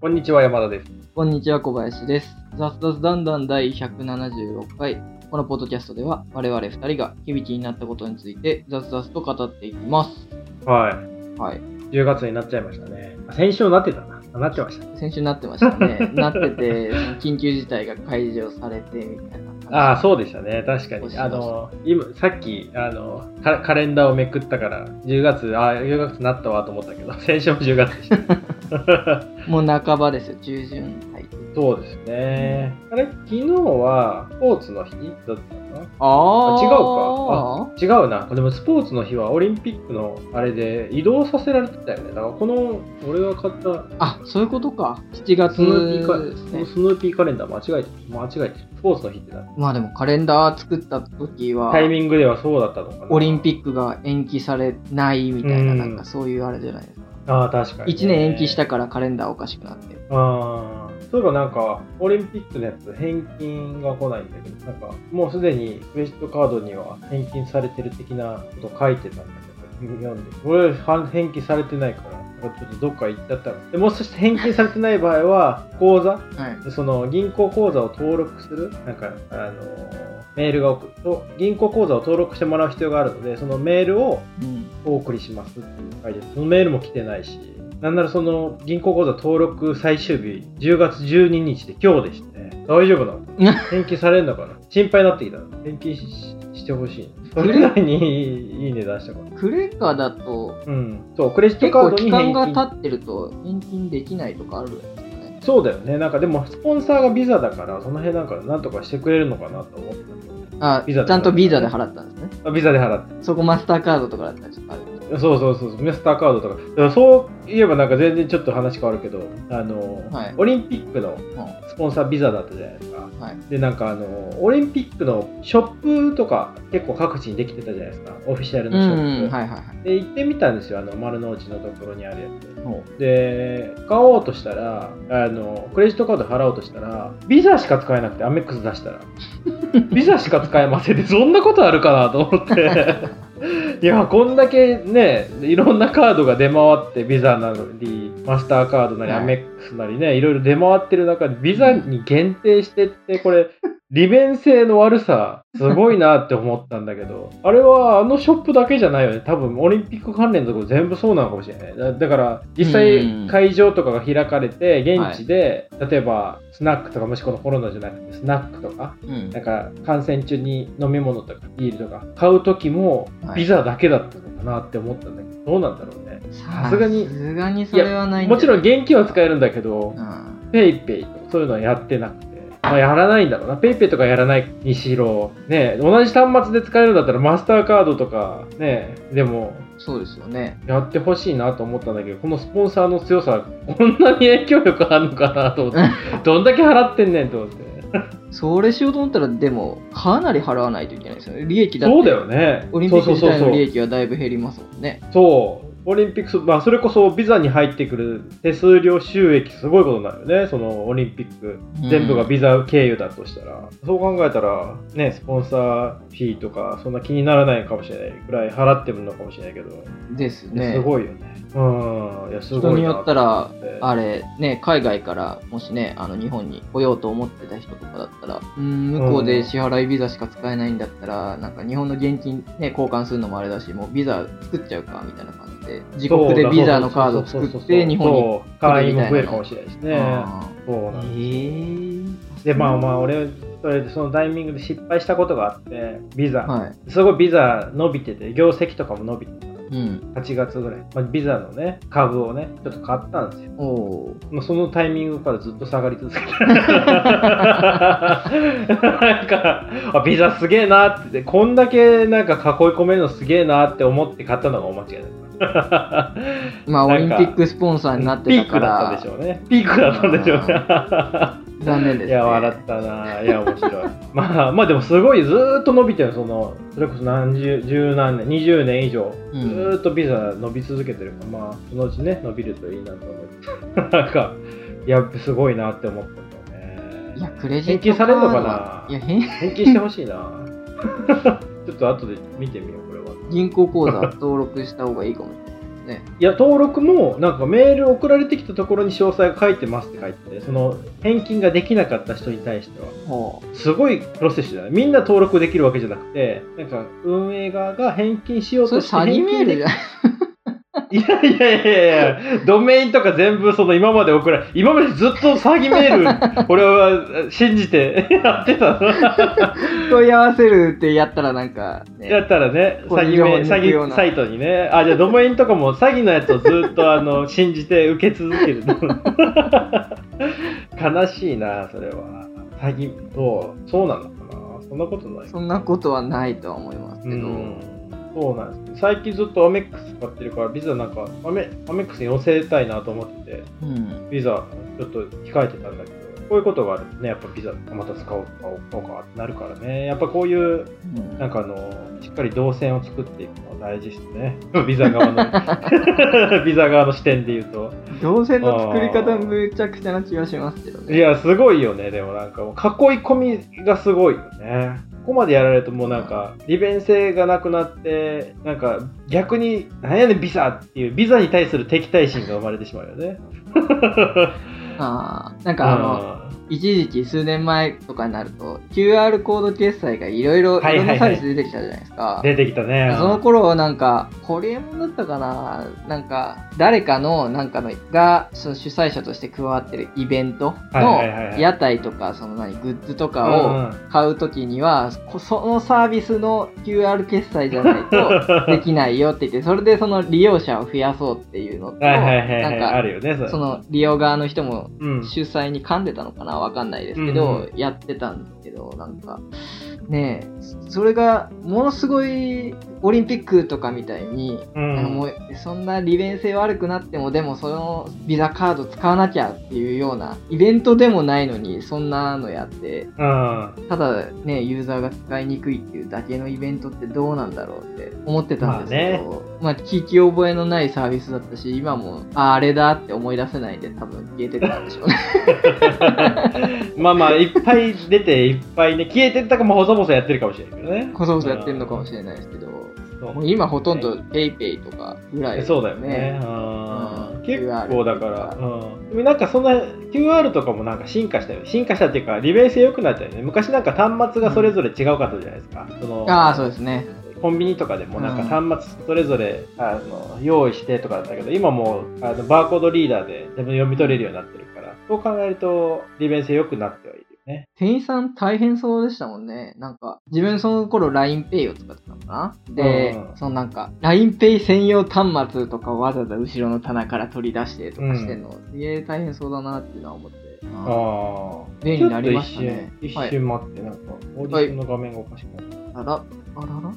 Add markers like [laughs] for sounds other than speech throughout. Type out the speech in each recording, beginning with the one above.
こんにちは、山田です。こんにちは、小林です。雑雑だんだん第176回。このポッドキャストでは、我々二人が響きになったことについて雑々と語っていきます。はい。はい。10月になっちゃいましたね。先週なってたな。あなってました。先週なってましたね。[laughs] なってて、緊急事態が解除されてみたいな。ああ、そうでしたね。確かに。あの、今、さっき、あの、カカレンダーをめくったから、10月、ああ、10月になったわと思ったけど、[laughs] 先週も10月でした。もう半ばですよ、中旬入って。そうですね。あれ、昨日は、スポーツの日だったかな？ああ違うか違うな。でもスポーツの日はオリンピックのあれで移動させられてたよね。だからこの俺が買ったあ、そういうことか。7月スヌーピーカね。スヌーピーカレンダー間違えてる。間違えてる。スポーツの日ってなまあでもカレンダー作った時は、タイミングではそうだったのかな？オリンピックが延期されないみたいな、うんなんかそういうあれじゃないですか。ああ、確かに、1年延期したからカレンダーおかしくなって。ああ。そういえばなんか、オリンピックのやつ返金が来ないんだけど、なんか、もうすでにクレジットカードには返金されてる的なこと書いてたんだけど、読んで。俺、は返金されてないから、ちょっとどっか行っちゃったの。でもうそして返金されてない場合は、口座？はい。でその銀行口座を登録する、なんか、あのメールが送ると、銀行口座を登録してもらう必要があるので、そのメールをうん。お送りしますって書いてあるそのメールも来てないし、なんならその銀行口座登録最終日、10月12日で今日でして、大丈夫なの？[laughs] 返金されるのかな？心配になってきたの。返金ししてほしい。それなりにいいね出したから。クレカだと、うん。そう、クレジットカードに期間が。経ってると返金できないとかあるんですかね。そうだよね。なんかでも、スポンサーがビザだから、その辺なんかなんとかしてくれるのかなと思ったけどあ、ビザでちゃんとビザで払ったんですね。あビザで払って。そこマスターカードとかだったらちょっとある。そうそうそうそう、メスターカードとか。そう言えばなんか全然ちょっと話変わるけど、あの、はいオリンピックのうスポンサービザだったじゃないですか。んはい。で、なんかあの、オリンピックのショップとか結構各地にできてたじゃないですか。オフィシャルうのショップ。ん、はいはいはい。で、行ってみたんですよ、あの、丸の内のところにあるやつ。ほで、買おうとしたら、あの、クレジットカード払おうとしたら、ビザしか使えなくて、アメックス出したら。[laughs] ビザしか使えませんって、そんなことあるかなと思って。いや、こんだけね、いろんなカードが出回って、ビザなり、マスターカードなり、はい。アメックスなりね、いろいろ出回ってる中で、ビザに限定してって、これ、利便性の悪さ、すごいなって思ったんだけど、あれはあのショップだけじゃないよね。多分、オリンピック関連のところ全部そうなのかもしれない。だだから、実うん際、会場とかが開かれて、現地で、例えば、スナックとか、もしこのコロナじゃなくて、スナックとか、うんなんか、感染中に飲み物とか、ビールとか、買う時も、はいビザだけだったのかなって思ったんだけど、どうなんだろうね。さすがにさすがにそれはないんもちろんん。現金は使えるんだけど、うん PayPay とかそういうのはやってなくて、まあ、やらないんだろうな。 PayPay とかやらないにしろ、ね、同じ端末で使えるんだったらマスターカードとか、ね、でも、そうですよね。やってほしいなと思ったんだけど、このスポンサーの強さ、こんなに影響力あるのかなと思って、[laughs] どんだけ払ってんねんと思って。それしようと思ったら、でも、かなり払わないといけないですよね。利益だって。そうだよね。オリンピック自体の利そう益はだいぶ減りますもんね。そう。オリンピック、まあ、それこそビザに入ってくる手数料収益、すごいことになるよね。そのオリンピック、全部がビザ経由だとしたら。そう考えたら、ね、スポンサーフィーとか、そんな気にならないかもしれないぐらい払ってるのかもしれないけど、ですね。すごいよね。うん。いや、すごいな人によったらあれ、ね、海外からもしね、あの日本に来ようと思ってた人とかだったら、うん、向こうで支払いビザしか使えないんだったら、なんか日本の現金、ね、交換するのもあれだし、もうビザ作っちゃうかみたいな感じで、自国でビザのカードを作って、日本に。そう会員も増えるかもしれないしね。あそうなんーですへえで、まあまあ、俺、それでそのタイミングで失敗したことがあって、ビザ。はい。すごいビザ伸びてて、業績とかも伸びてた。うん。8月ぐらい。まあ、ビザのね、株をね、ちょっと買ったんですよ。おーもうそのタイミングからずっと下がり続けて。なんか、あ、ビザすげえなって、こんだけなんか囲い込めるのすげえなって思って買ったのがお間違いだった。[laughs] まあ、オリンピックスポンサーになってピたかークだったらでしょうね。ピークだったんでしょうね。残念ですね。いや、笑ったな。いや、面白い。[laughs] まあ、まあでもすごいずーっと伸びてる、その、それこそ何十、十何年、20年以上、うんずーっとビザ伸び続けてるから、まあ、そのうちね、伸びるといいなと思って。[laughs] なんか、いや、すごいなって思ったんだよね。いや、クレジット返金されるのかな？はいや、返返金してほしいな。[laughs] ちょっと後で見てみよう、これは。銀行口座登録した方がいいかもね。いや、登録も、なんかメール送られてきたところに詳細が書いてますって書いてて、その返金ができなかった人に対しては、ほすごいプロセスじゃない？みんな登録できるわけじゃなくて、なんか運営側が返金しよう。として詐欺メールじゃない？いやいやいやいや、ドメインとか全部その今まで送られ、今までずっと詐欺メール、[laughs] 俺は信じて [laughs] やってたの。問い合わせるってやったらなんか、ね、やったらね、詐欺メ詐欺サイトにね、あ、じゃあドメインとかも詐欺のやつをずっとあの信じて受け続ける。[laughs] 悲しいな、それは。詐欺、そう、そうなのかなそんなことない。そんなことはないとは思いますけど、うんそうなんです。最近ずっとアメックス使ってるからビザなんかアメアメックスに寄せたいなと思っててうん。ビザちょっと控えてたんだけどこういうことがあるとねやっぱビザまた使おう使おう使おうかってなるからね。やっぱこういううん。なんかあのしっかり動線を作っていくのは大事ですね。[laughs] ビザ側の [laughs] ビザ側の視点で言うと。動線の作り方むちゃくちゃな気がしますけどね。いやすごいよね。でもなんかもう囲い込みがすごいよねここまでやられるともうなんか利便性がなくなってなんか逆に何やねんビザっていうビザに対する敵対心が生まれてしまうよね。[laughs] あーなんかあの、一時期数年前とかになると QR コード決済がいろいろいはいはいはい。ろんなサービス出てきたじゃないですか。出てきたね。その頃なんか、ホリエモンだったかな？なんか、誰かの、なんかの、が、その主催者として加わってるイベントはいはいはいはい。の屋台とか、その何、グッズとうんかを買うときには、こそのサービスの QR 決済じゃないと [laughs] できないよって言って、それでその利用者を増やそうっていうのと、はいはいはいはい。なんか、あるよねその利用側の人もうん。主催に噛んでたのかな？わかんないですけど、うんうやってたんですけど、なんか、ねえ、それがものすごいオリンピックとかみたいに、うん。なんかもうそんな利便性悪くなっても、でもそのビザカード使わなきゃっていうようなイベントでもないのに、そんなのやって、うん。ただね、ユーザーが使いにくいっていうだけのイベントってどうなんだろうって思ってたんですけど、まあ、聞き覚えのないサービスだったし、今も、あ、あれだって思い出せないんで、多分消えてたんでしょうね。[laughs] まあまあいっぱい出ていっぱいね消えてったかも細々やってるかもしれないけどねこそこそやってるのかもしれないですけど、もう今ほとんど PayPay とかぐらい、そうだよね。うんうん結構だから、うん、でもなんかそんな QR とかもなんか進化したよ。進化したっていうか、利便性良くなったよね。昔なんか端末がそれぞれ違うかったじゃないですか。そのああ、そうですね。コンビニとかでもなんか端末それぞれ、あの用意してとかだったけど、今もうあのバーコードリーダーで全部読み取れるようになってるから、そう考えると利便性良くなってはいるよね。店員さん大変そうでしたもんね。なんか、自分その頃 LINEPay を使ってたのかな？で、うんそのなんか、LINEPay 専用端末とかをわざわざ後ろの棚から取り出してとかしてんの、すげえ大変そうだなっていうのは思って。ああ。便利になりましたね一瞬、はい一瞬待って、なんか、オーディションの画面がおかしくなった。あら、あらら？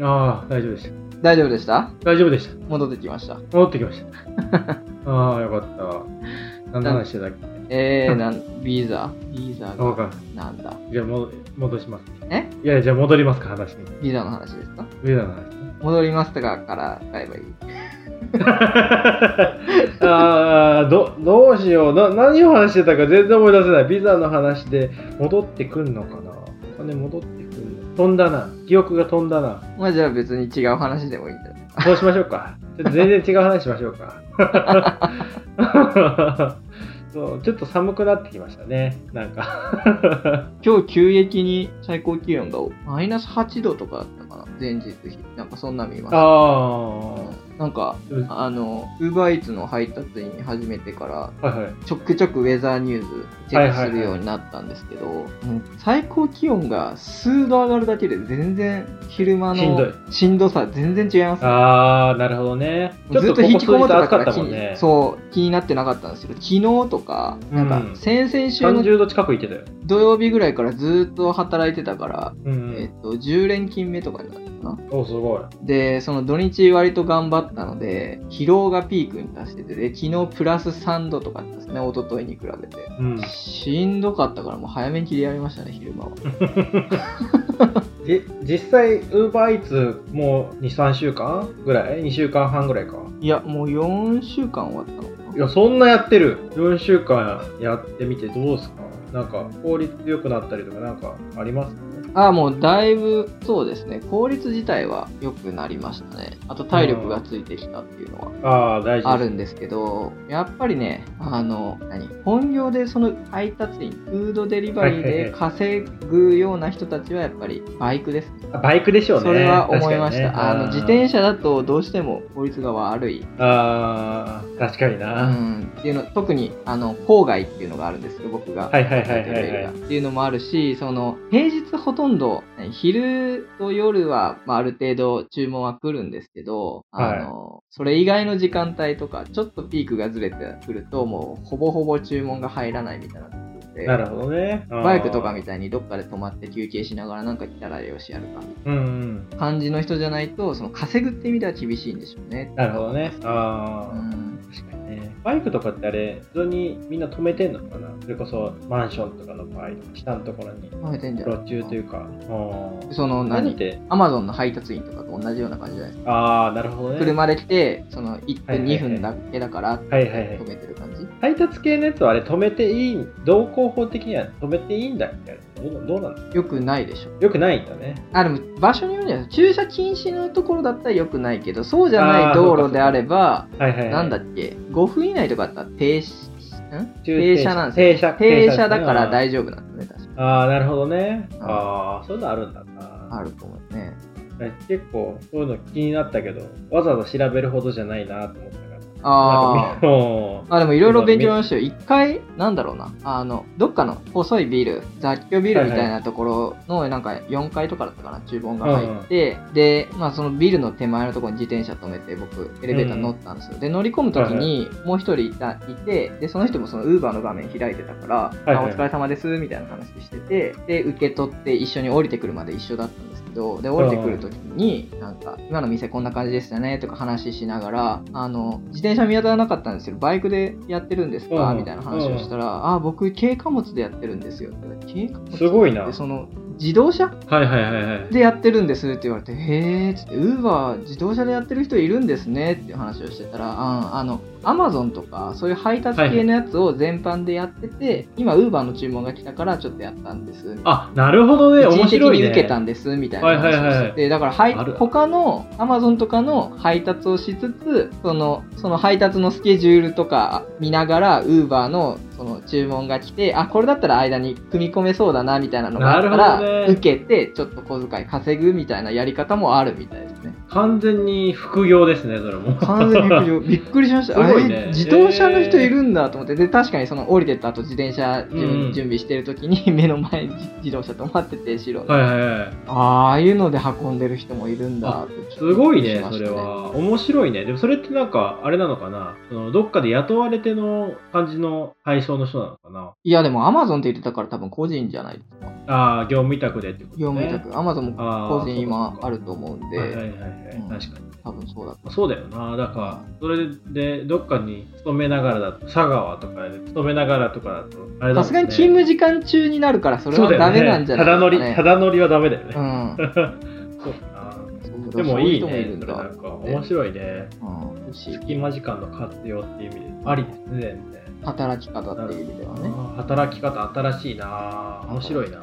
ああ、大丈夫でした。大丈夫でした？大丈夫でした。戻ってきました。戻ってきました。[laughs] ああ、よかった。何の話してたっけ？えー、なん、ビザビザあわかがん、なんだ？じゃあも戻します。え？いや、じゃあ戻りますか、話に。ビザの話ですか？上田の話ね。戻りますとかから買えばいい。[laughs] ああ、ど、どうしような。何を話してたか全然思い出せない。ビザの話で戻ってくんのかな？お金戻って飛んだな。記憶が飛んだな。まあじゃあ別に違う話でもいいんじゃないそうしましょうか。ちょっと全然違う話しましょうか。[laughs] そうちょっと寒くなってきましたね。なんか。[laughs] 今日急激に最高気温がマイナス8度とかだったかな前日比なんかそんな見ましたあなんかうんあのウーバーイーツの配達員始めてからあ。はいはい。ちょくちょくウェザーニューズチェックするようになったんですけど、うん最高気温が数度上がるだけで全然昼間のしんどさ全然違いますねああ、なるほどね。ずっと引きこもってた暑から気にね。そう気になってなかったんですけど昨日とかなんかうん先々週の30度近くいってたよ。土曜日ぐらいからずっと働いてたから、うん。えっと10連勤目とかになったかなおすごい。でその土日割と頑張ったので疲労がピークに達しててで昨日プラス3度とかですね一昨日に比べてうん。しんどかったからもう早めに切り上げましたね昼間は [laughs] じ実際、ウーバーイーツもう2、3週間ぐらい ?2 週間半ぐらいか。いやもう4週間終わったのかいや、そんなやってる。4週間やってみてどうですか？なんか効率良くなったりとかなんかありますああ、もうだいぶ、そうですね。効率自体は良くなりましたね。あと体力がついてきたっていうのはああ、大事あるんですけど、やっぱりね、あの、何？本業でその配達員、フードデリバリーで稼ぐような人たちはやっぱりバイクです。バイクでしょうね。それは思いました。ねあの、自転車だとどうしても効率が悪い。ああ、確かにうな。ん、っていうの特にあの郊外っていうのがあるんですけど僕がはいはいはいはいはいっていうのもあるしその平日ほととんどね昼と夜は、まあ、ある程度注文は来るんですけどあの、それ以外の時間帯とかちょっとピークがずれてくるともうほぼほぼ注文が入らないみたいなでなるほどね。バイクとかみたいにどっかで止まって休憩しながらなんか来たらよしやるかみたいうんうん。な感じの人じゃないとその稼ぐって意味では厳しいんでしょうね。なるほどね。ああ、うん確かにね。バイクとかってあれ、普通にみんな止めてんのかな？それこそマンションとかの場合、下のところに。止めてんじゃない路中というか。あーその何？アマゾンの配達員とかと同じような感じじゃないですか。ああ、なるほどね。車で来て、その1はい分、はいはい2分だけだから、はいはいはい止めてる感じ？配達系のやつはあれ止めていい、道交法的には止めていいんだっけ？どうどうなんだ？よくないでしょ。よくないんだね。あ、でも場所によるんじゃない駐車禁止のところだったらよくないけど、そうじゃない道路であれば、はいはい、はい。なんだっけ、5分以内とかだったら停止、ん？駐停車なんですよ。停車停車だから丈大丈夫なんですね、確かああ、なるほどね。うんああ、そういうのあるんだな。あると思うね。結構、そういうの気になったけど、わざわざ調べるほどじゃないなと思ったあなんかみもう。あでもいろいろ勉強しましたよ。一回、なんだろうな、あの、どっかの細いビル、雑居ビルみたいなところの、なんか4階とかだったかな、注文が入って、で、まあそのビルの手前のところに自転車止めて、僕、エレベーター乗ったんですよ。で、乗り込むときに、もう一人いた、いて、で、その人もそのウーバーの画面開いてたから、いはい。あお疲れ様です、みたいな話してて、で、受け取って一緒に降りてくるまで一緒だったんですけど、で、降りてくるときに、なんか、今の店こんな感じでしたね、とか話しながら、あの、自転車見当たらなかったんですけど、バイクでやってるんですか、うん。みたいな話をしたら、あ、僕、軽貨物でやってるんですよ。って軽貨物？すごいな。で、その、自動車？はいはいはいはい。でやってるんですって言われて、へーっつって、ウーバー自動車でやってる人いるんですねっていう話をしてたら、ああの、アマゾンとか、そういう配達系のやつを全般でやってて、今、ウーバーの注文が来たからちょっとやったんです。あ、なるほどね。面白いね。に受けたんですみたいな話をしてて、はいはいはいだからはい他のアマゾンとかの配達をしつつそのその配達のスケジュールとか見ながらウーバーのその注文が来てあこれだったら間に組み込めそうだなみたいなのがあったなら、ね受けてちょっと小遣い稼ぐみたいなやり方もあるみたいですね。完全に副業ですね、それも。完全にびっくりびっくりしました。すごいね自動車の人いるんだと思って、で、確かにその降りてった後自転車準,、備してる時に [laughs] 目の前に自動車止まってて白の、はいはいはい。ああいうので運んでる人もいるんだってすごいねそれは。面白いね。でもそれってなんか、あれなのかなそのどっかで雇われての感じの配送の人なのかな？いやでもアマゾンって言ってたから多分個人じゃないですか。ああ、業務委託でってことね。業務委託。アマゾンも個人今あると思うんで、はいはいはいはい、うん確かに。多分そうだと。そうだよな。だから、それでどっかに勤めながらだと、佐川とかで勤めながらとかだと、あれださすがに勤務時間中になるからそれはダメなんじゃないただ乗り、ですか、ただ乗りはダメだよね。ね。[laughs] そうかな。うん。でもいいね。なんか面白いね。うん。隙間時間の活用っていう意味で、ありですね、全然。働き方っていう意味ではね。働き方新しいな面白いな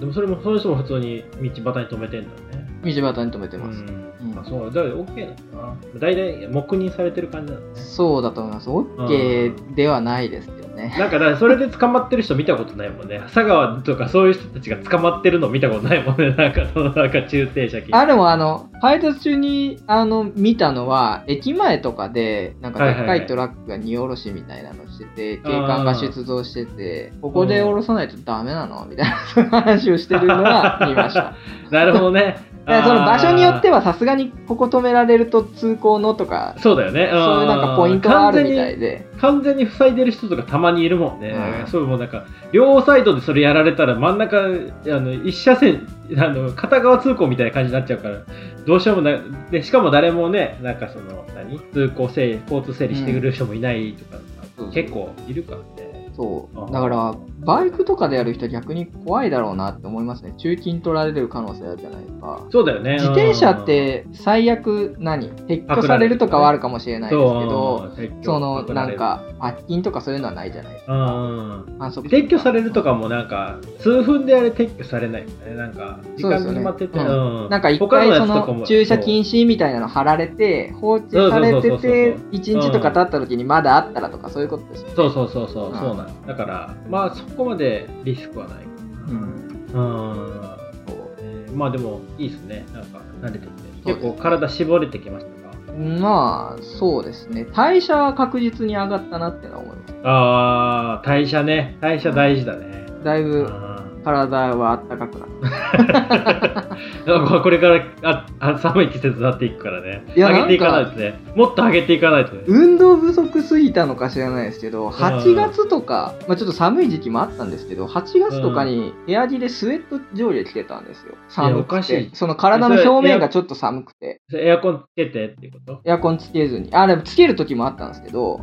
でもそれもその人も普通に道端に止めてんだね道端に止めてうます。ん、あそうだから OK なのかな。大体黙認されてる感じなのね。そうだと思います。OK ではないですけどね。なんかだからそれで捕まってる人見たことないもんね。佐川とかそういう人たちが捕まってるの見たことないもんね。[laughs] なんかそのなんか中停車禁止あ、でもあの、配達中に、あの、見たのは、駅前とかで、なんかでっかいトラックが荷下ろしみたいなのしてて、警官が出動してて、ここで下ろさないとダメなの？[laughs] みたいな、話をしてるのは見ました。[laughs] なるほどね。[laughs] その場所によってははさすがにここ止められると通行のとか、そうだよね。そういうなんかポイントがあるみたいで。で。完全に塞いでる人とかたまにいるもんね、うん。そうもうなんか両サイドでそれやられたら真ん中あの一車線あの片側通行みたいな感じになっちゃうからどうしようもない。でしかも誰もねなんかその何？通行整理交通整理してくれる人もいないとか、うん結構いるからね。そう。あ。だから、バイクとかでやる人は逆に怖いだろうなって思いますね。中金取られる可能性あるじゃないですか。そうだよね。自転車って最悪何？撤去されるとかはあるかもしれないですけど、そのなんか罰金とかそういうのはないじゃないですか。撤去されるとかもなんか数分であれ撤去されないよね。な。んか時間決まってて、なんか一回その駐車禁止みたいなの貼られて放置されてて1日とか経った時にまだあったらとかそういうことですよね。そうそうそうそう、そうなん。だからまあそこまでリスクはないかな。うん。うんえー、まあでもいいですね。なんか慣れてて。結構体絞れてきましたか？まあ、そうですね。代謝は確実に上がったなってのは思います。ああ、代謝ね。代謝大事だね。だいぶ体はあったかくなる。[laughs] これからああ寒い季節になっていくからね。上げていかないとね。もっと上げていかないとね。運動不足すぎたのか知らないですけど、8月とか、まあ、ちょっと寒い時期もあったんですけど、8月とかに部屋着でスウェット上下着てたんですよ。寒くて。その体の表面がちょっと寒くて。エアコンつけてってこと？エアコンつけずに。あ、でもつける時もあったんですけど、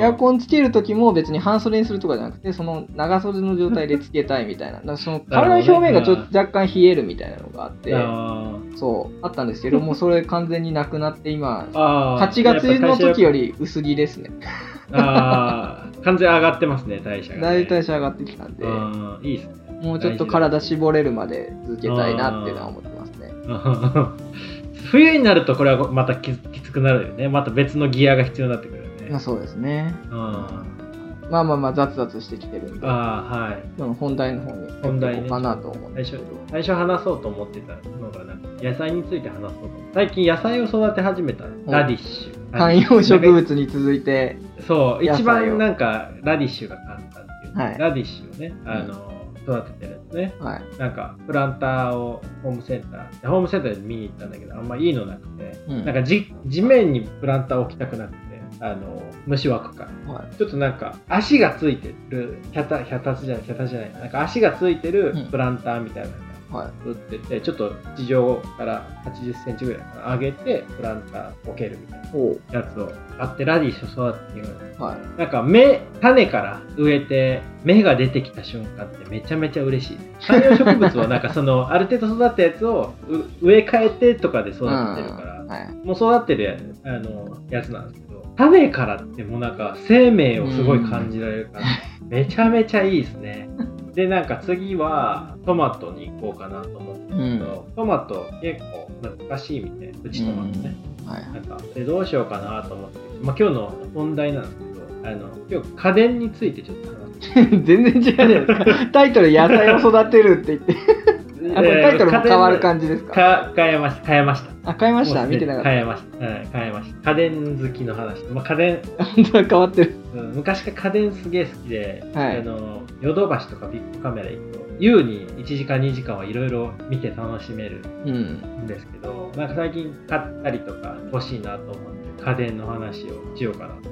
エアコンつける時も別に半袖にするとかじゃなくて、その長袖の状態でつけたいみたいな。その体の表面がちょっと若干冷えるみたいなのがあって、そうあったんですけど [laughs] もうそれ完全になくなって今8月の時より薄着ですね。ああ完全上がってますね代謝が、ね、だいぶ代謝上がってきたんでいいですね。もうちょっと体絞れるまで続けたいなっていうのは思ってますね。[laughs] 冬になるとこれはまたきつくなるよね。また別のギアが必要になってくるよね。まあそうですね。うんまあまあまあ雑々してきてるんで、あはい。本題の方に本題、ね、かなと思う最初最初話そうと思ってたのがなんか野菜について話そうと最近野菜を育て始めた。ラディッシュ。観葉植物に続いて。そう一番なんかラディッシュが簡単っていう、はい、ラディッシュをねあの、育ててるんですね、はい、なんかプランターをホームセンターホームセンターで見に行ったんだけどあんまいいのなくて、うん、なんか地面にプランターを置きたくなくてあの虫枠か。はい、ちょっとなんか足がついてるひゃたひゃたつじゃないひゃたじゃないな。んか足がついてるプランターみたいなのが売ってて、はい、ちょっと地上から8 0ンチぐらい上げてプランター置けるみたいなやつをあってラディッシュ育てていうの、はい、なんか芽種から植えて芽が出てきた瞬間ってめちゃめちゃ嬉しい。観葉植物はなんかそのある程度育ったやつを植え替えてとかで育ててるから、はい、もう育ってるあのやつなんですけど種からってもうなんか生命をすごい感じられるから、めちゃめちゃいいですね。で、なんか次はトマトに行こうかなと思ってるけど、うん、トマト結構難しいみたいな、プチトマトね。うん、はい、なんかでどうしようかなと思って、まあ、今日の本題なんですけど、あの今日家電についてちょっと話す。[laughs] 全然違うじゃないですか？タイトル野菜を育てるって言って。あ、これタイトルも変わる感じですか？か変えました。変えました。あ、変えました？見てなかった。変えました。はい、変えました。家電好きの話。まあ、家電。[laughs] 変わってる。うん、昔から家電すげえ好きで、はい、あの、ヨドバシとかビッグカメラ行くと、優に1時間2時間はいろいろ見て楽しめるんですけど、うん、なんか最近買ったりとか欲しいなと思って、家電の話をしようかなと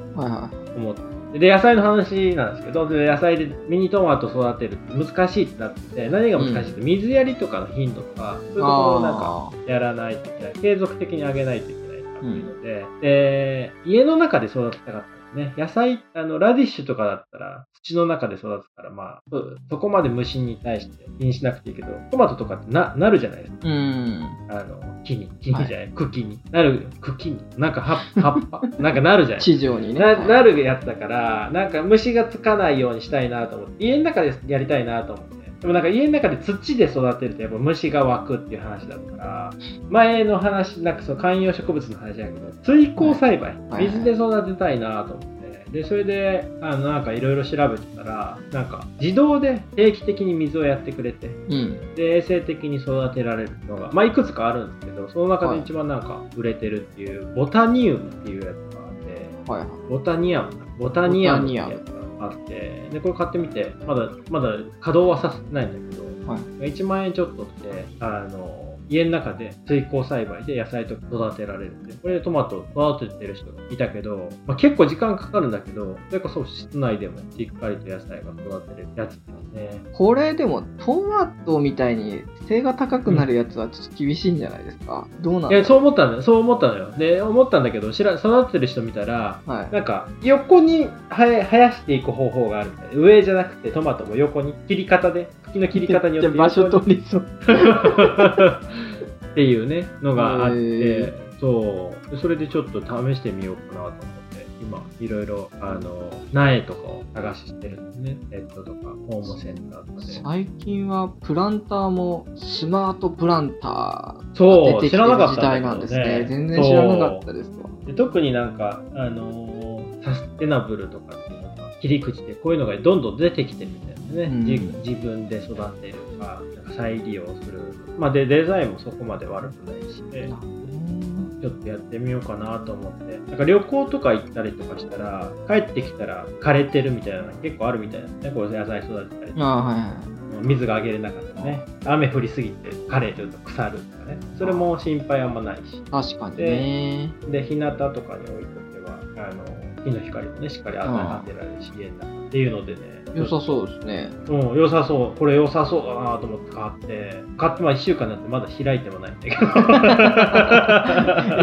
思って。はいはいで、野菜の話なんですけど、で野菜でミニトマト育てるって難しいってなって、何が難しいって、水やりとかの頻度とか、そういうところをなんかやらないといけない。継続的にあげないといけないっていうので、うん、で、家の中で育てたかったね。野菜、あの、ラディッシュとかだったら、土の中で育つから、まあ、そこまで虫に対して気にしなくていいけど、トマトとかってな、なるじゃないですか。うん。あの、木に、木にじゃない、はい、茎に。なる、茎に。なんか葉葉っぱ。[laughs] なんかなるじゃない地上にね。ななるやつだから、なんか虫がつかないようにしたいなと思って、家の中でやりたいなと思って。でもなんか家の中で土で育てるとやっぱ虫が湧くっていう話だったから、前の話、なんかその観葉植物の話だけど、水耕栽培、水で育てたいなと思って。で、それで、あの、なんかいろいろ調べてたら、なんか自動で定期的に水をやってくれて、うん、で、衛生的に育てられるのが、まあ、いくつかあるんですけど、その中で一番なんか売れてるっていう、ボタニウムっていうやつがあって、はい、ボタニアム、ボタニアムってやつがあって、で、これ買ってみて、まだ、まだ稼働はさせてないんだけど、はい、1万円ちょっとって、あの、家の中で水耕栽培で野菜とか育てられるんで、これでトマト育ててる人がいたけど、まあ、結構時間かかるんだけど、それこそ室内でもしっかりと野菜が育てれるやつですね。これでもトマトみたいに背が高くなるやつはちょっと厳しいんじゃないですか、どうなんいや、だろそう思ったんだよ。そう思ったのよ。で、思ったんだけど、知ら育ててる人見たら、うはいなんか、横に生やしていく方法があるみたいな。上じゃなくて、トマトも横に、切り方で、の切り方によって場所取りそうっていうね、のがあっへて、そう。それでちょっと試してみようかなと思って、今、いろいろ、あの、苗とかを探してるんですね。ネットとか、ホームセンターとかで。最近はプランターもスマートプランターが、出てきてる時代なんですね全然知らなかったですわで特になんか、あのサステナブルとかっていうのが切り口でこういうのがどんどん出てきてるみたいなね、うん。じ自分で育てるか再利用する、まあ、でデザインもそこまで悪くないし、ね、ちょっとやってみようかなと思って。なんか旅行とか行ったりとかしたら帰ってきたら枯れてるみたいなの結構あるみたいですね。こう野菜育てたりとか。ああはいはい。水があげれなかったらね。雨降りすぎて枯れると腐るとかね。それも心配あんまないし。確かにね。で、日向とかに置いとけば、あの、日の光もね、しっかり当てられるし、家の中っていうのでね。良さそうですねうん、良さそう。これ良さそうだなと思って買って、買ってまあ1週間になってまだ開いてもないんだけど。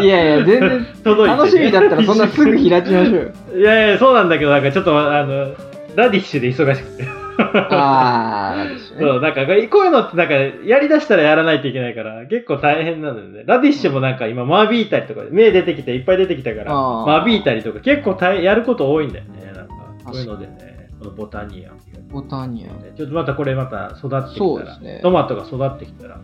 [laughs] いやいや全然 [laughs] 届いてね楽しみだったらそんなすぐ開きましょうよ [laughs] いやいや、そうなんだけど、なんかちょっと、あの、ラディッシュで忙しくて。ああねそう、なんか、こういうのってなんか、やりだしたらやらないといけないから、結構大変なのよね。ラディッシュもなんか今、間引いたりとか、芽出てきていっぱい出てきたから、間引いたりとか、結構大変やること多いんだよね。なんか、かにそういうのでね、ボタニア。ン。ボタニア。ちょっとまたこれまた育ってきたら、そうですね。トマトが育ってきたら、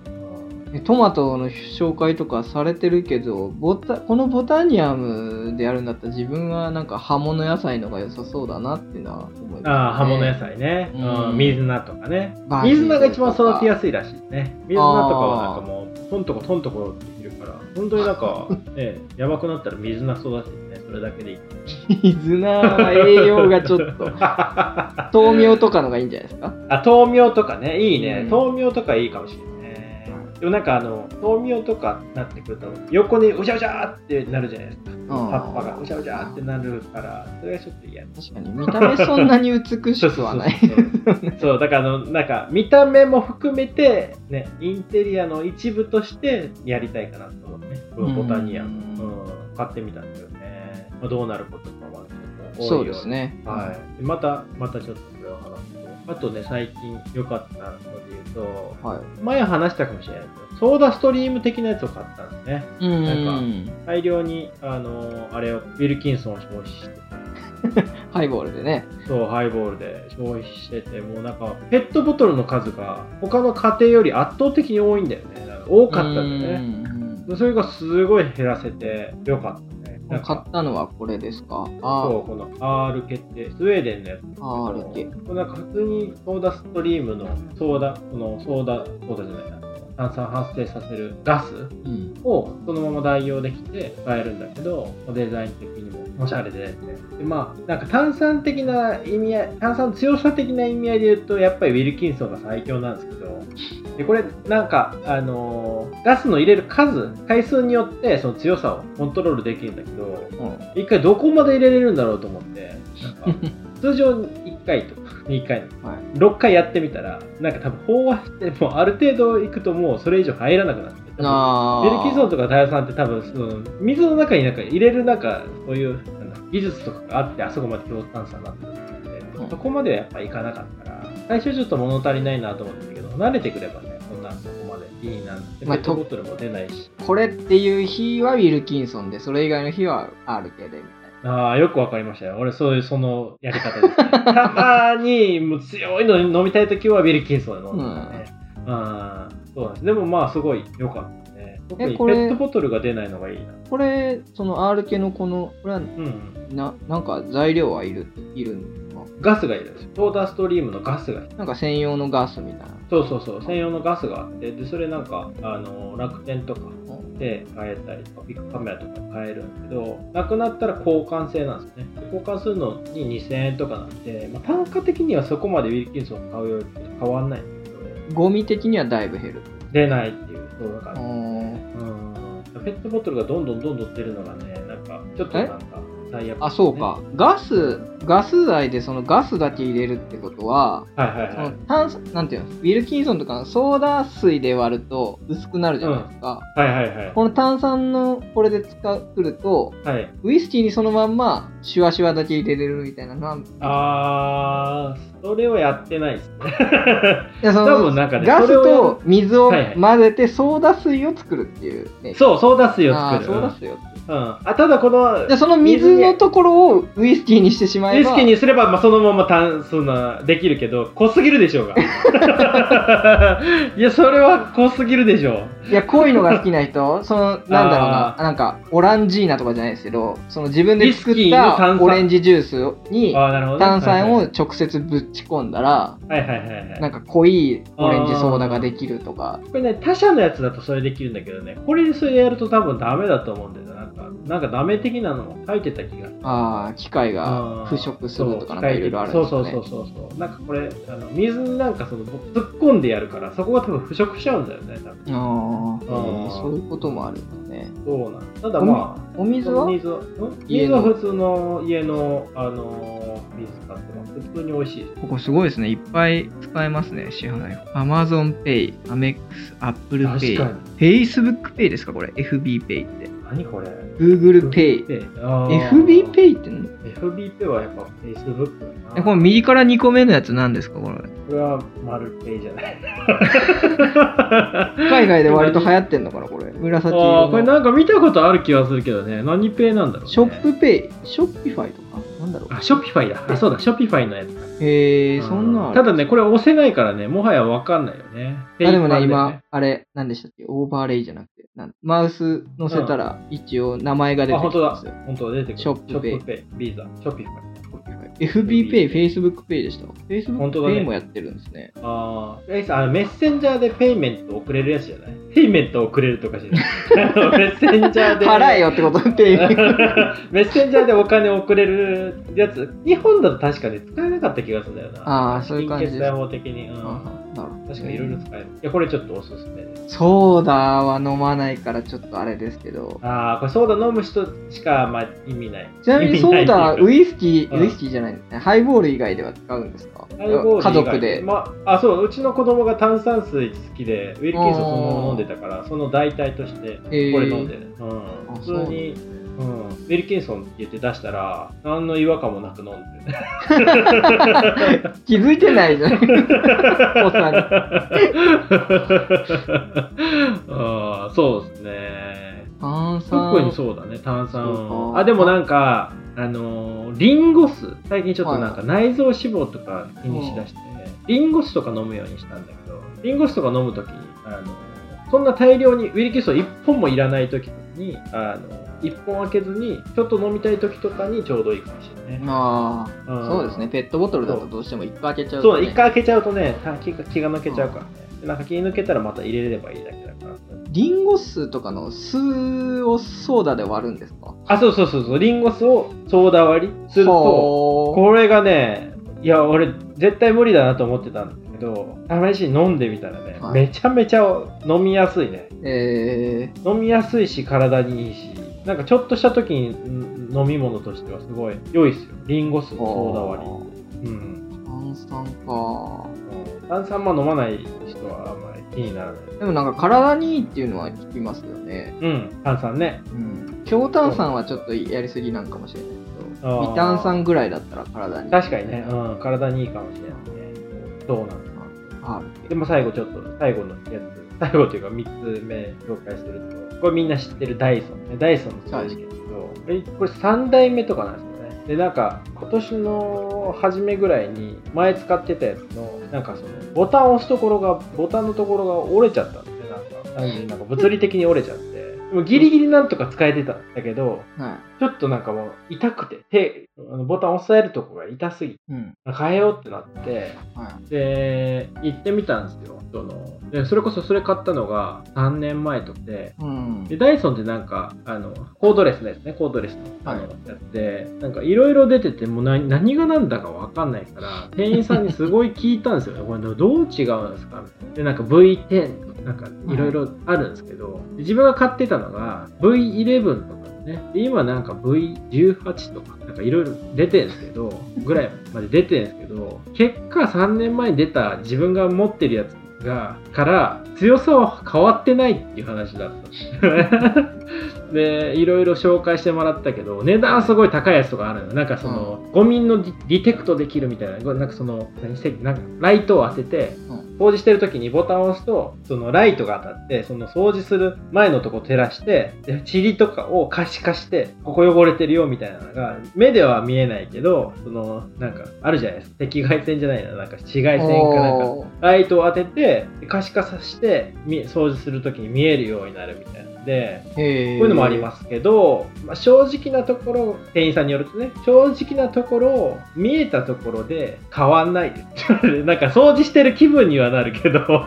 えトマトの紹介とかされてるけどボタこのボタニアムでやるんだったら自分はなんか葉物野菜のが良さそうだなっていうのは思います、ね、ああ、葉物野菜ね。ううんん、水菜とかね。水菜が一番育てやすいらしいね。水菜とかはなんかもう、トントコトントコできるから、本当になんか、[laughs] ね、やばくなったら水菜育ててね、それだけでいい。水菜は栄養がちょっと。豆苗とかのがいいんじゃないですか？あ、豆苗とかね、いいね。うん。豆苗とかいいかもしれないね。でもなんかあの、豆苗とかなってくると、横にうじゃうじゃーってなるじゃないですか。葉っぱが。うじゃうじゃーってなるから、それがちょっと嫌。確かに見た目そんなに美しくはない。そうそうそうそう。そうだからあのなんか見た目も含めてねインテリアの一部としてやりたいかなと思ってボタニアン、ううん。ん、買ってみたんですよ。ね、まあ、どうなることかはそうですね。はい。でまたまたちょっとこれを話すと。あとね最近良かったので言うとはい。前話したかもしれない。けどソーダストリーム的なやつを買ったんですね。うなん大量にあのあれをウィルキンソンを消費して。[laughs] ハイボールでね。そう、ハイボールで消費してて、もうなんか、ペットボトルの数が他の家庭より圧倒的に多いんだよね。多かったんだよね。ねそれがすごい減らせてよかった買ったのはこれですか？そう、あこの R 系って、スウェーデンのやつ。あ R 系これなんか普通にソーダストリームのソーダ、このソーダ、ソーダじゃないな。炭酸発生させるガスうん。をそのまま代用できて使えるんだけどデザイン的にもおしゃれで。でまあなんか炭酸的な意味合い炭酸強さ的な意味合いで言うとやっぱりウィルキンソンが最強なんですけど。でこれなんかあのーガスの入れる数回数によってその強さをコントロールできるんだけどうん。一回どこまで入れれるんだろうと思ってなんか [laughs] 通常1回とか2回はい。6回やってみたらなんか多分飽和してもうある程度いくともうそれ以上入らなくなってあベルキソンとかタイヤさんって多分その水の中になんか入れるなんかそういう技術とかがあってあそこまで強炭酸になってるんで、うん。そこまではやっぱいかなかったから最初ちょっと物足りないなと思ったけど慣れてくればねこんなそこまでいいなってペまあットボトルも出ないし、これっていう日はウィルキンソンでそれ以外の日は R 系でみたいああよくわかりましたよ。俺そういうそのやり方ですね。[laughs] たまにもう強いの飲みたい時はビルキンソンで飲んでたね、ああそうなんです。でもまあすごい良かったね。特にペットボトルが出ないのがいいな。なこれその R 系のこのこれはうん。ななんか材料はいるいるんですかガスがいるんですよ。ソーダストリームのガスが。いる。なんか専用のガスみたいな。そうそうそう、専用のガスがあって、で、それなんか、あの、楽天とかで買えたりとか、ビッグカメラとかで買えるんだけど、なくなったら交換制なんですね。で交換するのに2000円とかなんで、まあ、単価的にはそこまでウィルキンソン買うより変わんない。んゴミ的にはだいぶ減る出ないっていう。そうだから、うんうん、ペットボトルがどんどんどんどん出るのがね、なんか、ちょっとなんか、最悪、あ、そうか。。ガス、ガス剤でそのガスだけ入れるってことは、はいはい。炭酸、なんていうの、ウィルキンソンとかのソーダ水で割ると薄くなるじゃないですか。はいはいはい。この炭酸のこれで使うると、はい。ウイスキーにそのまんまシュワシュワだけ入れれるみたいなのはあー、それをやってないですね。いやそ多の分なんかねガスと水を混ぜてソーダ水を作るっていう、ね。そう、ソーダ水を作る。ソーダ水を。うん。あ、ただこの、じゃあその水のところをウイスキーにしてしまウえば。イスキーにすれば、まあ、そのまま炭そんなできるけど、濃すぎるでしょうが。[laughs] いや、それは濃すぎるでしょう。いや、濃いのが好きな人、その、なんだろうなあ、なんか、オランジーナとかじゃないですけど、その自分で作ったオレンジジュースに。炭酸をはい直接ぶち込んだら、はいはいはいはい。なんか濃いオレンジソーダができるとか。これね、他社のやつだとそれできるんだけどね、これでそれやると多分ダメだと思うんだよな。なんか、ダメ的なのも書いてた気がする。ああ、機械が腐食するとかなんかいろいろあるんですよね。そうそうそうそうそう。なんかこれ、あの水になんかその突っ込んでやるから、そこが多分腐食しちゃうんだよね、多分。ああ、えーそういうこともあるんですね。そうなんただまあ、お水は？水は？ん家の？普通の家の、あのー水使ってます。普通に美味しいです。ここすごいですね。いっぱい使えますね、支払い。Amazon Pay、Amex、Apple 確 Pay。Facebook Pay ですかこれ ?FB Pay って。何これ？Google Pay。FB Pay って何？FB ペイはやっぱ Facebook だな。えこれ右から2個目のやつ何ですか？これ。これは丸ペイじゃない。[laughs] 海外で割と流行ってんのかなこれ。紫あ色あ、これの。なんか見たことある気がするけどね。何ペイなんだろう、ね。 Shop Pay、Shopify とか？なんだろうあ、 Shopify だ。あ、そうだ、 Shopify のやつだ。へえ、そんなんあるんだね、これ押せないからね、もはやわかんないよね。あでもね、今、あれ、何でしたっけ？オーバーレイじゃなくマウス載せたら一応名前が出あ、て本当だきますよ。。本当だ、出てくる。 Shop Pay Shop Pay。ビザ。 Shopify。FB ペイ、Facebook ペイでした。本 Facebook 当だねペイもやってるんですね。あーえさあのメッセンジャーでペイメント送れるやつじゃない？ペイメント送れるとかじゃない？[laughs] メッセンジャーで。払えよってことペイ。[laughs] メッセンジャーでお金送れるやつ、日本だと確かに使えなかった気がするんだよな。ああ、そういう感じ決済法的に。うんあなるほど確かにいろいろ使える。いや、これちょっとおすすめです。ソーダは飲まないからちょっとあれですけど。ああ、これソーダ飲む人しか、まあ、意味ない。ちなみにソーダ、ウイイスキー、うんウイスキーじゃない、ハイボール以外では使うんですか？ハイボール以外家族で。まあ、あ、そう、うちの子供が炭酸水好きで、ウィルキンソンそのまま飲んでたから、その代替として、これ飲んでる。うん。あ普通に、うん、ウィルキンソンって言って出したら、何の違和感もなく飲んでる。[laughs] 気づいてないじゃん。[laughs] おっさんにああ、そうですね。炭酸。特にそうだね、炭酸あ、でもなんか、あのーリンゴ酢、最近ちょっとなんか内臓脂肪とか気にしだして、リンゴ酢とか飲むようにしたんだけど、リンゴ酢とか飲むときに、あのーそんな大量にウィルキンソン1本もいらないときに、あの1本開けずに、ちょっと飲みたいときとかにちょうどいいかもしれないね。ああ、んそうですね。ペットボトルだとどうしても一回開けちゃうと、そう、ね。一回開けちゃうとね、た気が気が抜けちゃうからね。でなんか気抜けたらまた入れればいいだけだから。リンゴ酢とかの酢をソーダで割るんですか？あ、そうそうそうそう、リンゴ酢をソーダ割りすると、これがね、いや、俺、絶対無理だなと思ってたんだけど、試しに飲んでみたらね、はいめちゃめちゃ飲みやすいね。え飲みやすいし、体にいいし、なんかちょっとした時にん飲み物としてはすごい良いですよ。リンゴ酢ソーダ割あり。うん。ー炭酸か。炭酸まあ飲まない人はあんまり気にならない。でもなんか体にいいっていうのは聞きますよね。うん、炭酸ね。うん。強炭酸はちょっとやりすぎなんかもしれないけど、微炭酸ぐらいだったら体に。確かにね、うん、体にいいかもしれないね。そうなんです。あでも最後ちょっと、最後のやつ、最後というか3つ目紹介すると、これみんな知ってるダイソンね。ダイソンの掃除機ですけど、えこれ3代目とかなんですよね。で、なんか、今年の初めぐらいに、前使ってたやつの、なんかその、ボタンを押すところが、ボタンのところが折れちゃったんですね。なんか、単純になんか物理的に折れちゃって。ギリギリなんとか使えてたんだけど、はちょっとなんかもう痛くて、手、あのボタン押さえるとこが痛すぎて、い。うん。変えようってなって、はで、行ってみたんですよ。そのでそれこそそれ買ったのが3年前とかで、い。うん。でダイソンってなんか、あの、コードレスのやつね、コードレスのあの、はいやつで、なんかいろいろ出てて、もう何何が何だかわかんないから、店員さんにすごい聞いたんですよね。[laughs] これどう違うんですか？で、なんか V10、なんかいろいろあるんですけど、自分が買ってたのが V11 とかね。で今なんか V18 とか、なんかいろいろ出てるんですけど、[laughs] ぐらいまで出てるんですけど、結果3年前に出た自分が持ってるやつが、から強さは変わってないっていう話だった。で、いろいろ紹介してもらったけど、値段すごい高いやつとかあるの。なんかその、ゴミのディディテクトできるみたいな、なんかその、何してなんかライトを当てて、うん掃除してる時にボタンを押すと、そのライトが当たって、その掃除する前のとこ照らして、で塵とかを可視化して、ここ汚れてるよみたいなのが、目では見えないけど、その、なんか、あるじゃないですか。赤外線じゃないな、なんか紫外線かなんか、ライトを当てて、可視化させて、み掃除する時に見えるようになるみたいな。ので、こういうのもありますけど、まあ、正直なところ、店員さんによるとね、正直なところ、見えたところで変わんないです。[laughs] なんか掃除してる気分にはなるけど、[laughs]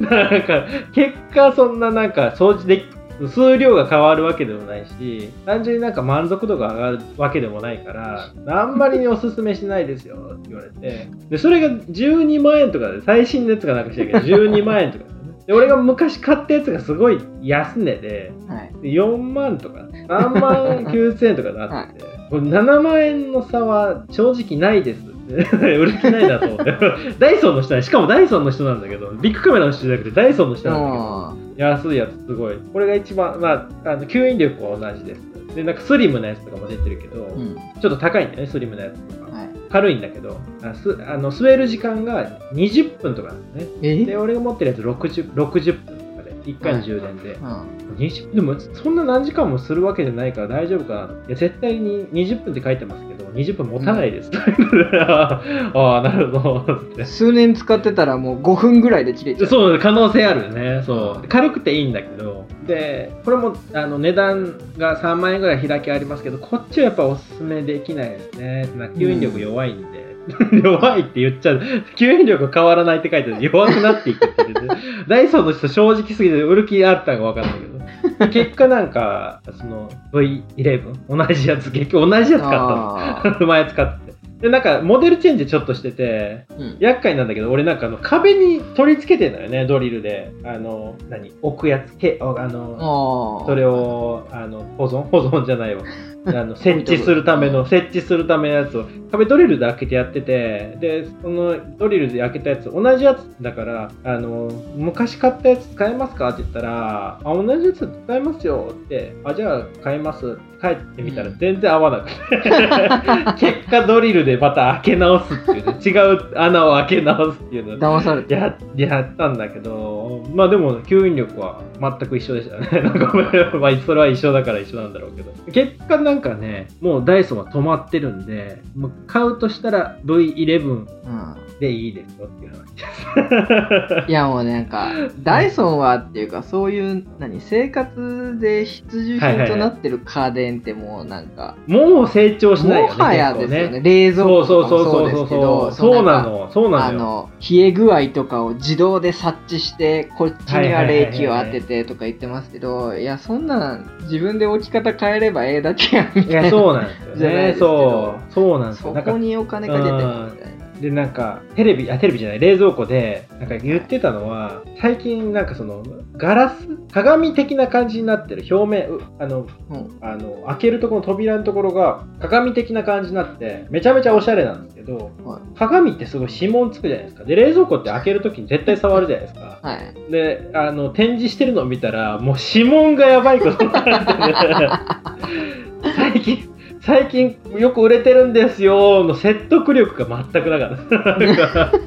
なんか結果そんななんか掃除でき数量が変わるわけでもないし、単純になんか満足度が上がるわけでもないから、あんまりにおすすめしないですよって言われて、で、それが12万円とかで、最新のやつがなんかしらんけど、12万円とかで俺が昔買ったやつがすごい安値で、はい。で4万とか3万9000円とかなってて、これ7万円の差は正直ないです [laughs] 売る気ないなと思って [laughs] ダイソンの人はしかもダイソンの人なんだけどビッグカメラの人じゃなくてダイソンの人なんだけどあ安いやつすごいこれが一番まああの吸引力は同じですでなんかスリムなやつとかも出てるけど、ーうん。ちょっと高いんだよねスリムなやつとかはい。軽いんだけどあすあの吸える時間が20分とかなんですね。え？で俺が持ってるやつ 60, 60分とかで1回の充電で、うん。20でもそんな何時間もするわけじゃないから大丈夫かないや絶対に20分って書いてますけど20分持たないです、[laughs] ああなるほど。数年使ってたらもう5分ぐらいで切れちゃう。そう可能性あるよね。そう。軽くていいんだけど。でこれもあの値段が3万円ぐらい開きありますけどこっちはやっぱおすすめできないですね。吸引力弱いんで、弱いって言っちゃう。吸引力変わらないって書いてある。弱くなっていくって言っててダイソーの人正直すぎて売る気あったのか分かんないけど結果なんかその V11 同じやつ結局同じやつ買ったの。前使ってて。でなんかモデルチェンジちょっとしててうん。厄介なんだけど俺なんかあの壁に取り付けてんのよねドリルで。あの何？置くやつ。けあのそれをあの保存？[laughs] 保存じゃないわあの設置するための設置するためのやつを壁ドリルで開けてやっててでそのドリルで開けたやつ同じやつだからあの昔買ったやつ使えますかって言ったらあ同じやつ使えますよってあじゃあ買いますって帰ってみたらうん全然合わなくて [laughs] 結果ドリルでまた開け直すっていうね違う穴を開け直すっていうの騙されて。ややったんだけど、まあでも吸引力は全く一緒でしたね。なんかまあそれは一緒だから一緒なんだろうけど。結果なんかね、もうダイソーは止まってるんで、もう買うとしたら V11 うん。でいいですよっていう話です。いやもうなんか、ダイソンはっていうか、そういう、何、生活で必需品となってる家電ってもうなんか、もう成長しないよね。もはやですよね。冷蔵庫そうそうとかもそうですけど、そうなの。そうなのよ。あの、冷え具合とかを自動で察知して、こっちには冷気を当ててとか言ってますけど、いや、そんなん自分で置き方変えればええだけやんみたいな。そうなんですよね。そう。そうなんですよ。そこにお金かけてるみたいな。でなんかテレビあテレビじゃない冷蔵庫でなんか言ってたのは最近なんかそのガラス鏡的な感じになってる表面うあのうん。あの開けるところの扉のところが鏡的な感じになってめちゃめちゃおしゃれなんですけどはい。鏡ってすごい指紋つくじゃないですか。で冷蔵庫って開けるときに絶対触るじゃないですか。はい。であの展示してるのを見たらもう指紋がやばいことになってて [laughs] 最近最近よく売れてるんですよの説得力が全くなかった。[laughs]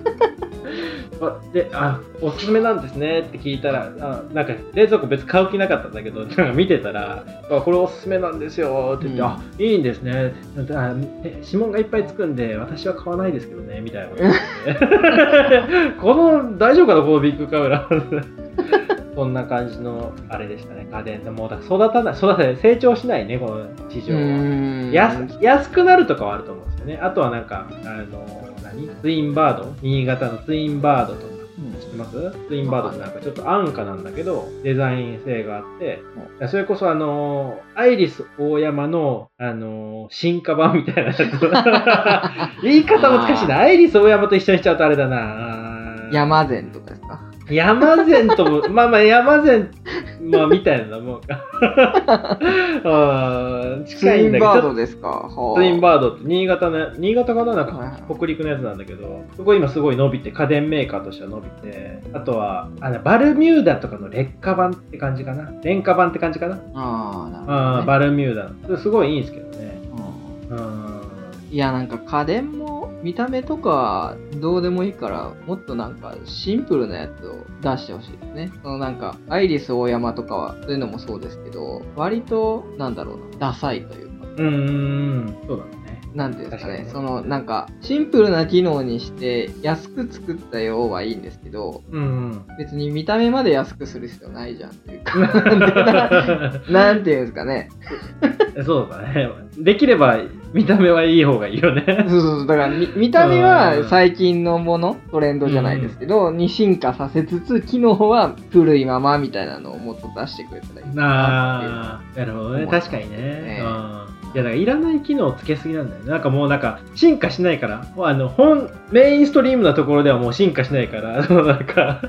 であおすすめなんですねって聞いたらあなんか冷蔵庫別に買う気なかったんだけどなんか見てたらあこれおすすめなんですよって言って、うん。あいいんですねあえ指紋がいっぱいつくんで私は買わないですけどねみたいなこと言って。[laughs] この大丈夫かなこのビッグカメラそんな感じのあれでしたね。家電でもうだ育たない育たない。成長しないねこの市う場は。安安くなるとかはあると思うんですよね。あとはなんか、あの、何？ツインバード？新潟のツインバードとか。うん。知ってます？ツインバードってなんかちょっと安価なんだけど、デザイン性があって、それこそあの、アイリス大山の、あの、進化版みたいな。[laughs] 言い方難しいな。アイリス大山と一緒にしちゃうとあれだな。山善とかですか？山善とも、まあまあ山善、まあみたいなもんか。[laughs] うんツ近いんだけどインバードですか？はあツインバードって新潟の、新潟かな？なんか北陸のやつなんだけど、そこ今すごい伸びて、家電メーカーとしては伸びて、あとは、あのバルミューダとかの劣化版って感じかな？廉価版って感じかな？ああ、なるほど、ね。バルミューダの。すごいいいんですけどね。うんうん。いやなんか家電も見た目とかどうでもいいからもっとなんかシンプルなやつを出してほしいですねそのなんかアイリス大山とかはそういうのもそうですけど割となんだろうなダサいというかうんうんうん。そうだね。なんていうんですかね確かそのなんかシンプルな機能にして安く作ったようはいいんですけどうんうん。別に見た目まで安くする必要ないじゃんっていうか [laughs] なんていうんですかね [laughs] [laughs] [laughs] そうだね。できれば見た目はいい方がいいよね。そうそうそうだから見見た目は最近のものトレンドじゃないですけど、に進化させつつ機能は古いままみたいなのをもっと出してくれたらいいなっていうなるほどね。確かにね。ねうんいやだからいらない機能をつけすぎなんだよね。なんかもうなんか進化しないから、あの本メインストリームなところではもう進化しないから、[laughs] なんか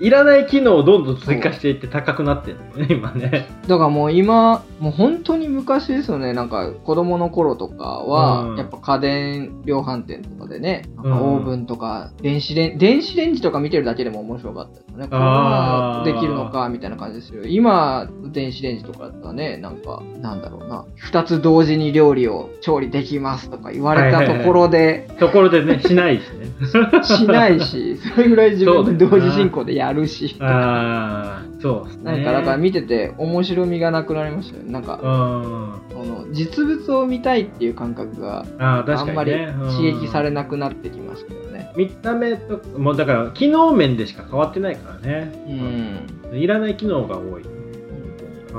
いらない機能をどんどん追加していって高くなってるね、今ね。だからもう今もう本当に昔ですよね。なんか子供の頃とかは、うん。やっぱ家電量販店とかでねなんかうん。オーブンとか電子レン電子レンジとか見てるだけでも面白かった。でねできるのかみたいな感じですよ。今電子レンジとかだったらねなんかなんだろうな。2つ同時に料理を調理できますとか言われたところでところでね、しないしね。しないし [laughs] それぐらい自分で同時進行でやるしああ、そうね。なんかだから見てて面白みがなくなりましたよねなんかうん。この実物を見たいっていう感覚があんまり刺激されれなくなってきましたよね。見た目と、もうだから機能面でしか変わってないからね。うん。いらない機能が多い。うん、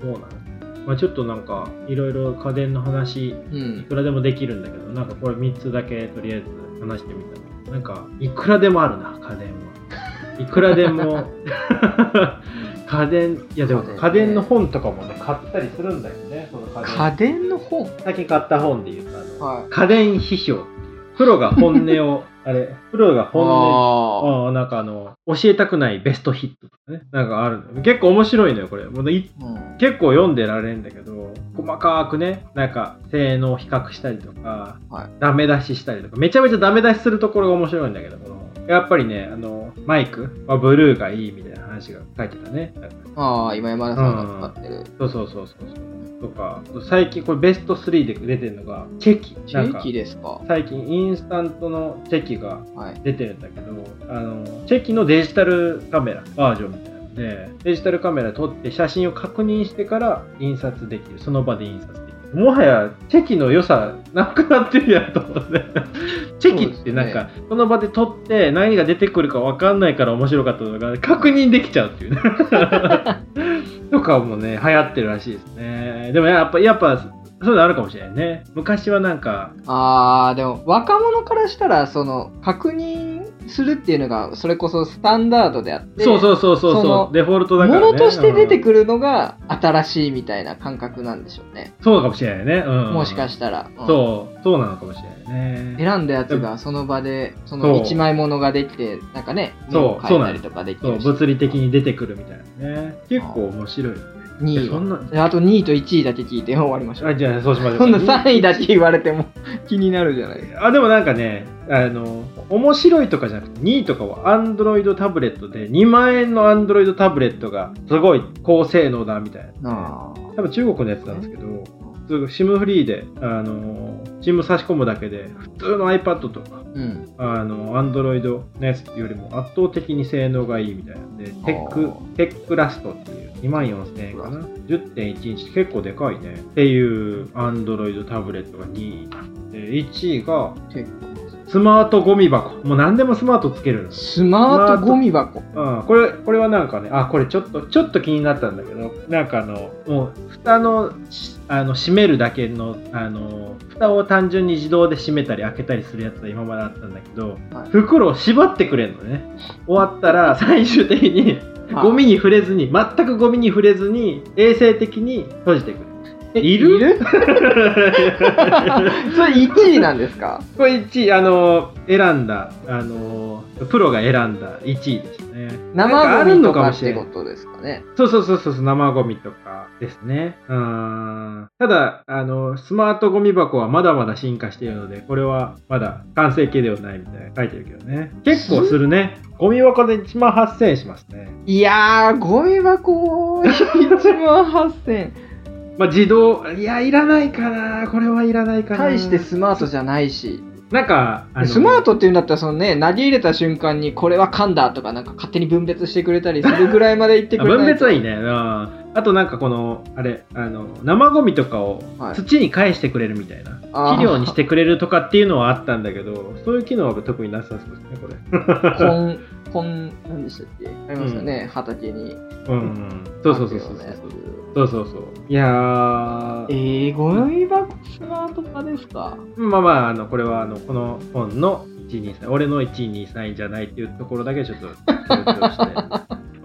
そうなんです。まあ、ちょっとなんか、いろいろ家電の話、いうん。くらでもできるんだけど、なんかこれ3つだけとりあえず話してみたら、なんか、いくらでもあるな、家電は。いくらでも、[laughs] 家電、いやでも家電の本とかもね、買ったりするんだよね、その家電。家電の本？最近買った本で言うと、はい。家電批評。プロが本音を、[laughs] あれ、プロが本音あああ、なんかあの、教えたくないベストヒットとかね、なんかあるの。結構面白いのよ、これ。もういあ。うん。結構読んでられるんだけど、細かくね、なんか性能を比較したりとか、はいダメ出ししたりとか、めちゃめちゃダメ出しするところが面白いんだけど、このやっぱりね、あの、マイクはブルーがいいみたいな話が書いてたね。ああ、今山田さんが使ってる。そうそうそうそうそう。とか、最近これベスト3で出てるのが、チェキ。チェキですか？最近インスタントのチェキがはい。出てるんだけどあのチェキのデジタルカメラバージョンみたいなのでデジタルカメラ撮って写真を確認してから印刷できるその場で印刷できるもはやチェキの良さなくなってるやんと思ってチェキってなんかそ,、の場で撮って何が出てくるか分かんないから面白かったのが確認できちゃうっていうね。[laughs] とかもね流行ってるらしいですね。でもやっぱやっぱそういうのあるかもしれないね。昔はなんかああ、でも若者からしたら、その、確認するっていうのが、それこそスタンダードであって、そうそうそうそうそう。デフォルトだから、ね、ものとして出てる、くるのが新しいみたいな感覚なんでしょうね。そうかもしれないね、うん、もしかしたら。うん。そう。そうなのかもしれないね。選んだやつがその場でそそう。の一枚物ができてなんかねそう。目を変えたりとかできそう。物理的に出てくるみたいなね。結構面白い。よね2位そんな。はあと2位と1位だけ聞いて終わりましょう。あじゃあそうしましょうそんな3位だけ言われても気になるじゃない。ですかあでもなんかねあの面白いとかじゃなくて2位とかは Android タブレットで2万円の Android タブレットがすごい高性能だみたいな。あ多分中国のやつなんですけど SIM フリーであの SIM 差し込むだけで普通の iPad とかうん。あの、アンドロイドのやつよりも圧倒的に性能がいいみたいなんで、テックあ、テックラストっていう2万4000円かな ?10.1 インチ結構でかいね。っていうアンドロイドタブレットが2位。で1位が結構スマートゴミ箱。もう何でもスマートつけるんですスマートゴミ箱うん、これ、これはなんかね、あ、これちょっと、ちょっと気になったんだけど、なんかあの、もう、蓋の、しあの、閉めるだけの、あの、蓋を単純に自動で閉めたり開けたりするやつは今まであったんだけど、はい袋を縛ってくれるのね。終わったら、最終的に、ゴミに触れずに、全くゴミに触れずに、衛生的に閉じてくる。いる？いる？[laughs] それ1位なんですか？これ1位、あの、選んだ、あの、プロが選んだ1位でしたね。生ゴミるのとかってかもしれないことですかね？そうそうそうそう、生ゴミとかですね。うん。ただ、あの、スマートゴミ箱はまだまだ進化しているので、これはまだ完成形ではないみたいな書いてるけどね。結構するね。ゴミ箱で1万8000円しますね。いやー、ゴミ箱1万8000。まあ、自動、いや、いらないかな。これはいらないかな。大してスマートじゃないし。なんか、スマートっていうんだったら、そのね、投げ入れた瞬間にこれは噛んだとか、なんか勝手に分別してくれたりするぐらいまで言ってくれ分別はいいね。うん。あとなんかこの、あれ、あの、生ゴミとかをはい土に返してくれるみたいな。あー肥料にしてくれるとかっていうのはあったんだけど、そういう機能は特になさそうですね、これ。こん、[laughs] こん、何でしたっけ？ありますよね、畑に。うんうん。そうそうそうそうそう。そうそうそう。いやー、えー、ゴミ箱スマート化ですか？まあまあ、あの、これは、あの、この本の1、2、3、俺の1、2、3じゃないっていうところだけちょっと強調して。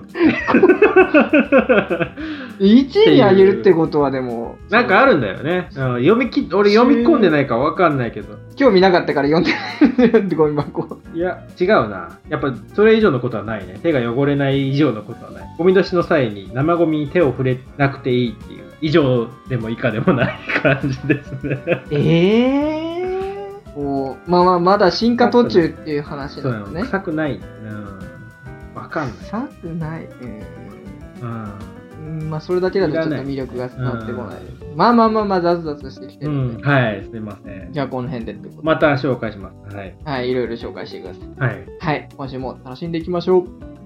[laughs] 1位に上げるってことはでも、なんかあるんだよね。うん、読みき俺読み込んでないからわかんないけど。興味なかったから読んでないってゴミ箱。いや、違うな。やっぱそれ以上のことはないね。手が汚れない以上のことはない。ゴミ出しの際に生ゴミに手を触れなくていいっていう、以上でも以下でもない感じですね。えー、[laughs] こうまあまあ、まだ進化途中っていう話なの。ね。臭くない。うん。わかんない。臭くない。うん。うん、まあ、それだけだとちょっと魅力が伝わってこないです。まあまあまあまあ、雑々してきてうるんで。ん。はい、すいません。じゃあ、この辺でってことでまた紹介します。はい。はい、いろいろ紹介してください。はい。はい、今週も楽しんでいきましょう。